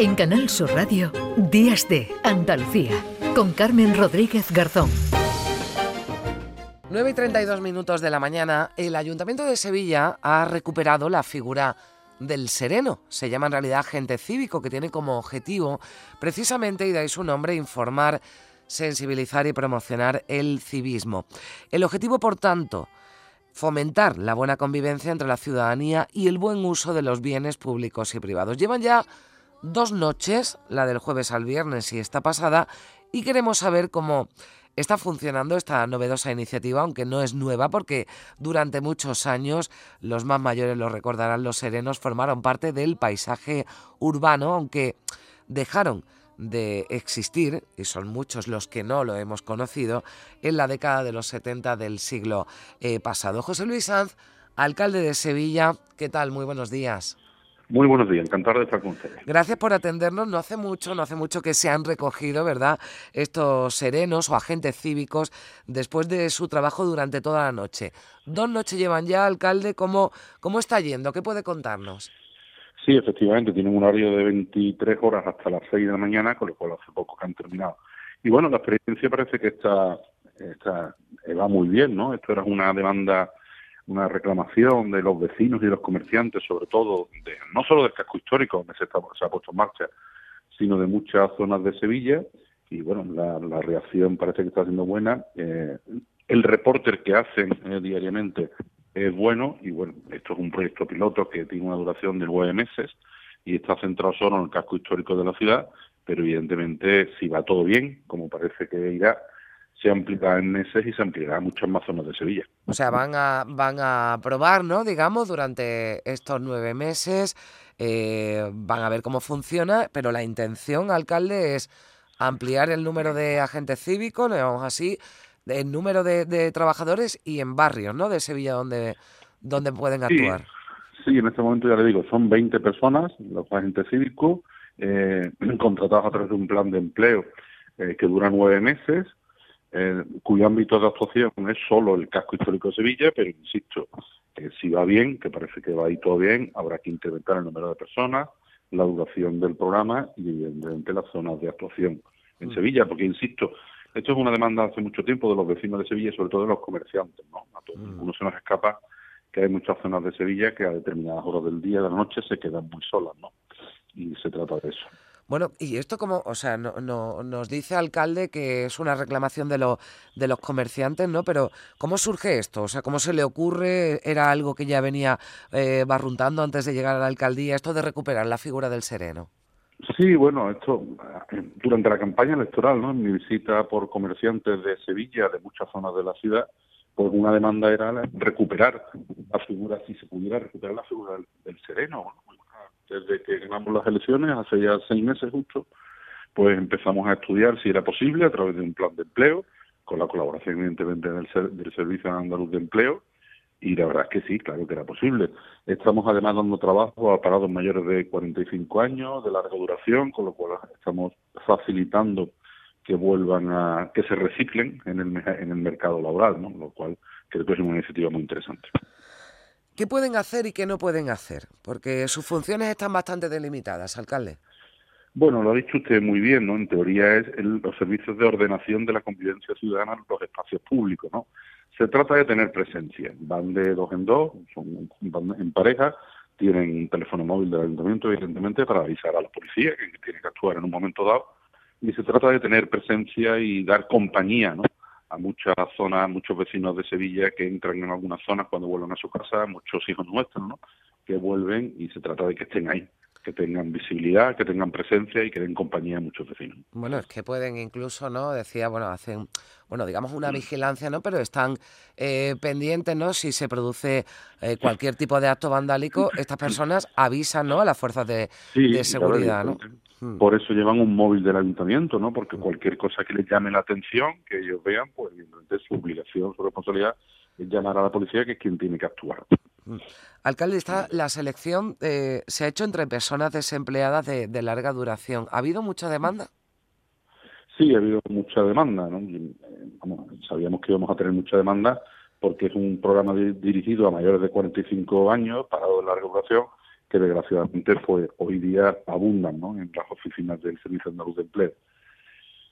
En Canal Sur Radio, Días de Andalucía, con Carmen Rodríguez Garzón. 9 y 32 minutos de la mañana, el Ayuntamiento de Sevilla ha recuperado la figura del sereno. Se llama en realidad agente cívico, que tiene como objetivo precisamente, y de ahí su nombre, informar, sensibilizar y promocionar el civismo. El objetivo, por tanto, fomentar la buena convivencia entre la ciudadanía y el buen uso de los bienes públicos y privados. Llevan ya dos noches, la del jueves al viernes y esta pasada, y queremos saber cómo está funcionando esta novedosa iniciativa, aunque no es nueva porque durante muchos años, los más mayores lo recordarán, los serenos formaron parte del paisaje urbano, aunque dejaron de existir, y son muchos los que no lo hemos conocido, en la década de los 70 del siglo eh, pasado. José Luis Sanz, alcalde de Sevilla, ¿qué tal? Muy buenos días. Muy buenos días, encantado de estar con ustedes. Gracias por atendernos. No hace mucho, no hace mucho que se han recogido, ¿verdad? Estos serenos o agentes cívicos después de su trabajo durante toda la noche. Dos noches llevan ya, alcalde. ¿Cómo, cómo está yendo? ¿Qué puede contarnos? Sí, efectivamente, tienen un horario de 23 horas hasta las 6 de la mañana, con lo cual hace poco que han terminado. Y bueno, la experiencia parece que está, está va muy bien, ¿no? Esto era una demanda una reclamación de los vecinos y de los comerciantes, sobre todo, de, no solo del casco histórico, donde se, se ha puesto en marcha, sino de muchas zonas de Sevilla. Y bueno, la, reacción parece que está siendo buena. Eh, el reporter que hacen eh, diariamente es bueno y bueno, esto es un proyecto piloto que tiene una duración de nueve meses y está centrado solo en el casco histórico de la ciudad, pero evidentemente si va todo bien, como parece que irá, se ampliará en meses y se ampliará a muchas más zonas de Sevilla. O sea, van a, van a probar, ¿no? Digamos, durante estos nueve meses, eh, van a ver cómo funciona, pero la intención, alcalde, es ampliar el número de agentes cívicos, digamos así, el número de, trabajadores y en barrios, ¿no? De Sevilla donde, donde pueden actuar. Sí, en este momento ya le digo, son 20 personas, los agentes cívicos, eh, contratados a través de un plan de empleo eh, que dura nueve meses eh, cuyo ámbito de actuación es solo el casco histórico de Sevilla, pero insisto, que si va bien, que parece que va ahí todo bien, habrá que incrementar el número de personas, la duración del programa y evidentemente las zonas de actuación en mm. Sevilla, porque insisto, esto es una demanda hace mucho tiempo de los vecinos de Sevilla, sobre todo de los comerciantes, ¿no? A todos, mm. se nos escapa que hay muchas zonas de Sevilla que a determinadas horas del día, de la noche, se quedan muy solas, ¿no? Y se trata de eso. Bueno, y esto como, o sea, no, no, nos dice alcalde que es una reclamación de, lo, de los comerciantes, ¿no? Pero ¿cómo surge esto? O sea, ¿cómo se le ocurre? ¿Era algo que ya venía eh, barruntando antes de llegar a la alcaldía, esto de recuperar la figura del sereno? Sí, bueno, esto durante la campaña electoral, ¿no? En mi visita por comerciantes de Sevilla, de muchas zonas de la ciudad, pues una demanda era recuperar la figura, si se pudiera recuperar la figura del, sereno, desde que ganamos las elecciones, hace ya seis meses justo, pues empezamos a estudiar si era posible a través de un plan de empleo, con la colaboración evidentemente del, del Servicio Andaluz de Empleo, y la verdad es que sí, claro que era posible. Estamos además dando trabajo a parados mayores de 45 años, de larga duración, con lo cual estamos facilitando que vuelvan a, que se reciclen en el, en el mercado laboral, ¿no? Lo cual creo que es una iniciativa muy interesante. ¿Qué pueden hacer y qué no pueden hacer? Porque sus funciones están bastante delimitadas, alcalde. Bueno, lo ha dicho usted muy bien, ¿no? En teoría es los servicios de ordenación de la convivencia ciudadana en los espacios públicos, ¿no? Se trata de tener presencia. Van de dos en dos, son en pareja, tienen un teléfono móvil del ayuntamiento, evidentemente, para avisar a la policía que tiene que actuar en un momento dado. Y se trata de tener presencia y dar compañía, ¿no? A muchas zonas, muchos vecinos de Sevilla que entran en algunas zonas cuando vuelven a su casa, muchos hijos nuestros, ¿no? Que vuelven y se trata de que estén ahí, que tengan visibilidad, que tengan presencia y que den compañía a muchos vecinos. Bueno, es que pueden incluso, ¿no? Decía, bueno, hacen, bueno, digamos una vigilancia, ¿no? Pero están eh, pendientes, ¿no? Si se produce eh, cualquier tipo de acto vandálico, estas personas avisan, ¿no? A las fuerzas de, de seguridad, ¿no? Por eso llevan un móvil del ayuntamiento, ¿no? Porque cualquier cosa que les llame la atención, que ellos vean, pues evidentemente su obligación, su responsabilidad es llamar a la policía, que es quien tiene que actuar. Alcalde, está, la selección eh, se ha hecho entre personas desempleadas de, larga duración. ¿Ha habido mucha demanda? Sí, ha habido mucha demanda. ¿no? sabíamos que íbamos a tener mucha demanda porque es un programa dirigido a mayores de 45 años, parado de larga duración, que desgraciadamente pues hoy día abundan ¿no? en las oficinas del Servicio Andaluz de Empleo.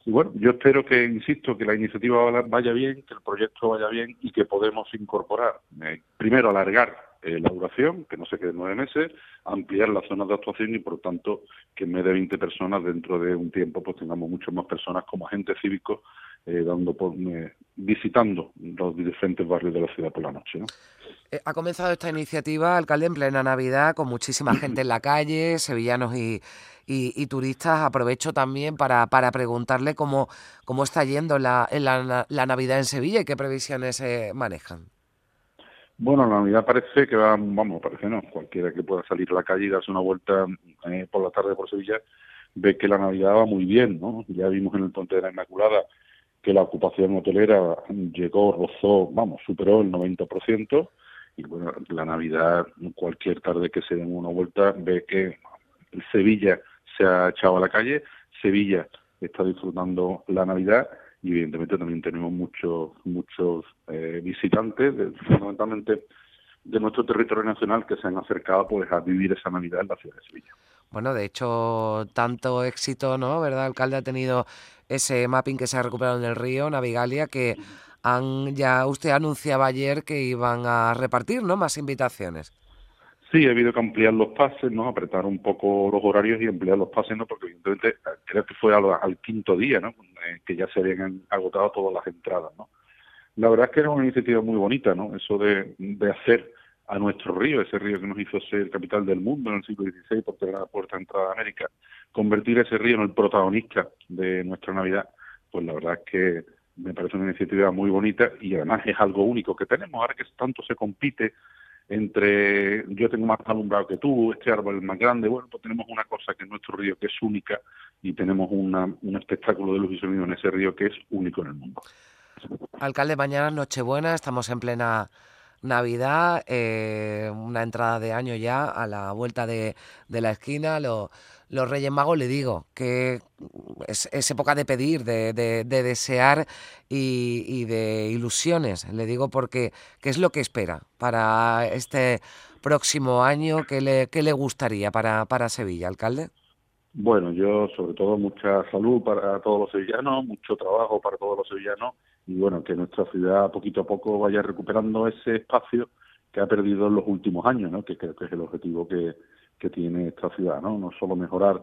Y bueno, yo espero que, insisto, que la iniciativa vaya bien, que el proyecto vaya bien y que podemos incorporar, eh, primero alargar eh, la duración, que no se quede nueve meses, ampliar las zonas de actuación y, por tanto, que en vez de 20 personas, dentro de un tiempo, pues tengamos muchas más personas como agentes cívicos eh, dando visitando los diferentes barrios de la ciudad por la noche. ha comenzado esta iniciativa, alcalde, en plena Navidad, con muchísima gente en la calle, sevillanos y, y, turistas. Aprovecho también para, para preguntarle cómo, cómo está yendo la, la, la Navidad en Sevilla y qué previsiones se manejan. Bueno, la Navidad parece que va, vamos, parece no, cualquiera que pueda salir a la calle y darse una vuelta eh, por la tarde por Sevilla ve que la Navidad va muy bien, ¿no? Ya vimos en el Puente de la Inmaculada que la ocupación hotelera llegó, rozó, vamos, superó el 90%, y bueno, la Navidad, cualquier tarde que se den una vuelta, ve que Sevilla se ha echado a la calle, Sevilla está disfrutando la Navidad y evidentemente también tenemos muchos muchos eh, visitantes, fundamentalmente de nuestro territorio nacional, que se han acercado pues a vivir esa Navidad en la ciudad de Sevilla. Bueno, de hecho, tanto éxito, ¿no? ¿Verdad? Alcalde ha tenido ese mapping que se ha recuperado en el río, Navigalia, que han ya usted anunciaba ayer que iban a repartir, ¿no? Más invitaciones. Sí, ha habido que ampliar los pases, ¿no? Apretar un poco los horarios y ampliar los pases, ¿no? Porque evidentemente creo que fue al, quinto día, ¿no? Eh, que ya se habían agotado todas las entradas, ¿no? La verdad es que era una iniciativa muy bonita, ¿no? Eso de, de hacer a nuestro río, ese río que nos hizo ser capital del mundo en el siglo XVI por tener la puerta de entrada de América, convertir ese río en el protagonista de nuestra Navidad, pues la verdad es que me parece una iniciativa muy bonita y además es algo único que tenemos, ahora que tanto se compite entre yo tengo más alumbrado que tú, este árbol es más grande, bueno, pues tenemos una cosa que es nuestro río que es única y tenemos una, un espectáculo de luz y sonido en ese río que es único en el mundo. Alcalde, mañana Nochebuena, estamos en plena Navidad, eh, una entrada de año ya a la vuelta de, la esquina. los Reyes Magos, le digo, que es, época de pedir, de, desear y, de ilusiones. Le digo porque, ¿qué es lo que espera para este próximo año? ¿Qué le, qué le gustaría para, para Sevilla, alcalde? Bueno, yo sobre todo mucha salud para todos los sevillanos, mucho trabajo para todos los sevillanos y bueno, que nuestra ciudad poquito a poco vaya recuperando ese espacio que ha perdido en los últimos años, ¿no? que creo que es el objetivo que, que tiene esta ciudad, ¿no? No solo mejorar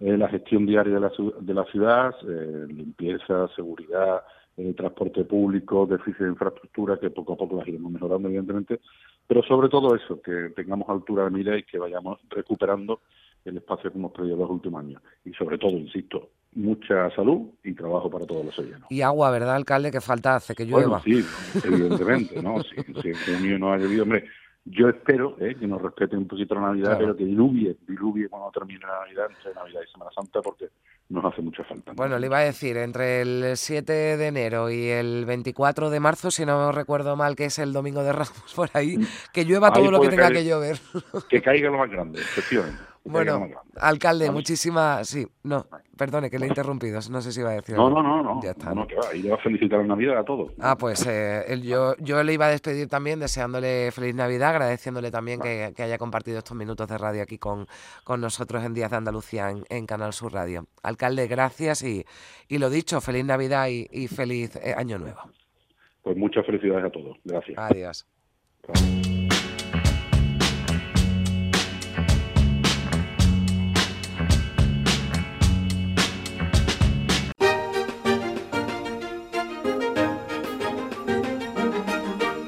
eh, la gestión diaria de la, de la ciudad, eh, limpieza, seguridad, eh, transporte público, déficit de infraestructura, que poco a poco las iremos mejorando, evidentemente, pero sobre todo eso, que tengamos altura de mira y que vayamos recuperando el espacio que hemos perdido los últimos años. Y sobre todo, insisto, mucha salud y trabajo para todos los sevillanos. Y agua, ¿verdad, alcalde? Que falta hace que llueva. Bueno, sí, evidentemente, ¿no? Si, si en junio no ha llovido, hombre, yo espero eh, que nos respeten un poquito la Navidad, pero que diluvie, diluvie cuando termine la Navidad, entre Navidad y Semana Santa, porque nos hace mucha falta. Bueno, le iba a decir, entre el 7 de enero y el 24 de marzo, si no recuerdo mal, que es el domingo de Ramos por ahí, que llueva todo lo que tenga que llover. Que caiga lo más grande, efectivamente. Bueno, alcalde, muchísimas. Sí, no, perdone que le he interrumpido. No sé si iba a decir. No, no, no, no. Ya está. No, que va. Y le va a felicitar la Navidad a todos. Ah, pues eh, yo, yo le iba a despedir también deseándole feliz Navidad, agradeciéndole también que, haya compartido estos minutos de radio aquí con, con nosotros en Días de Andalucía en, Canal Sur Radio. Alcalde, gracias y, y lo dicho, feliz Navidad y, feliz eh, Año Nuevo. Pues muchas felicidades a todos. Gracias. Adiós.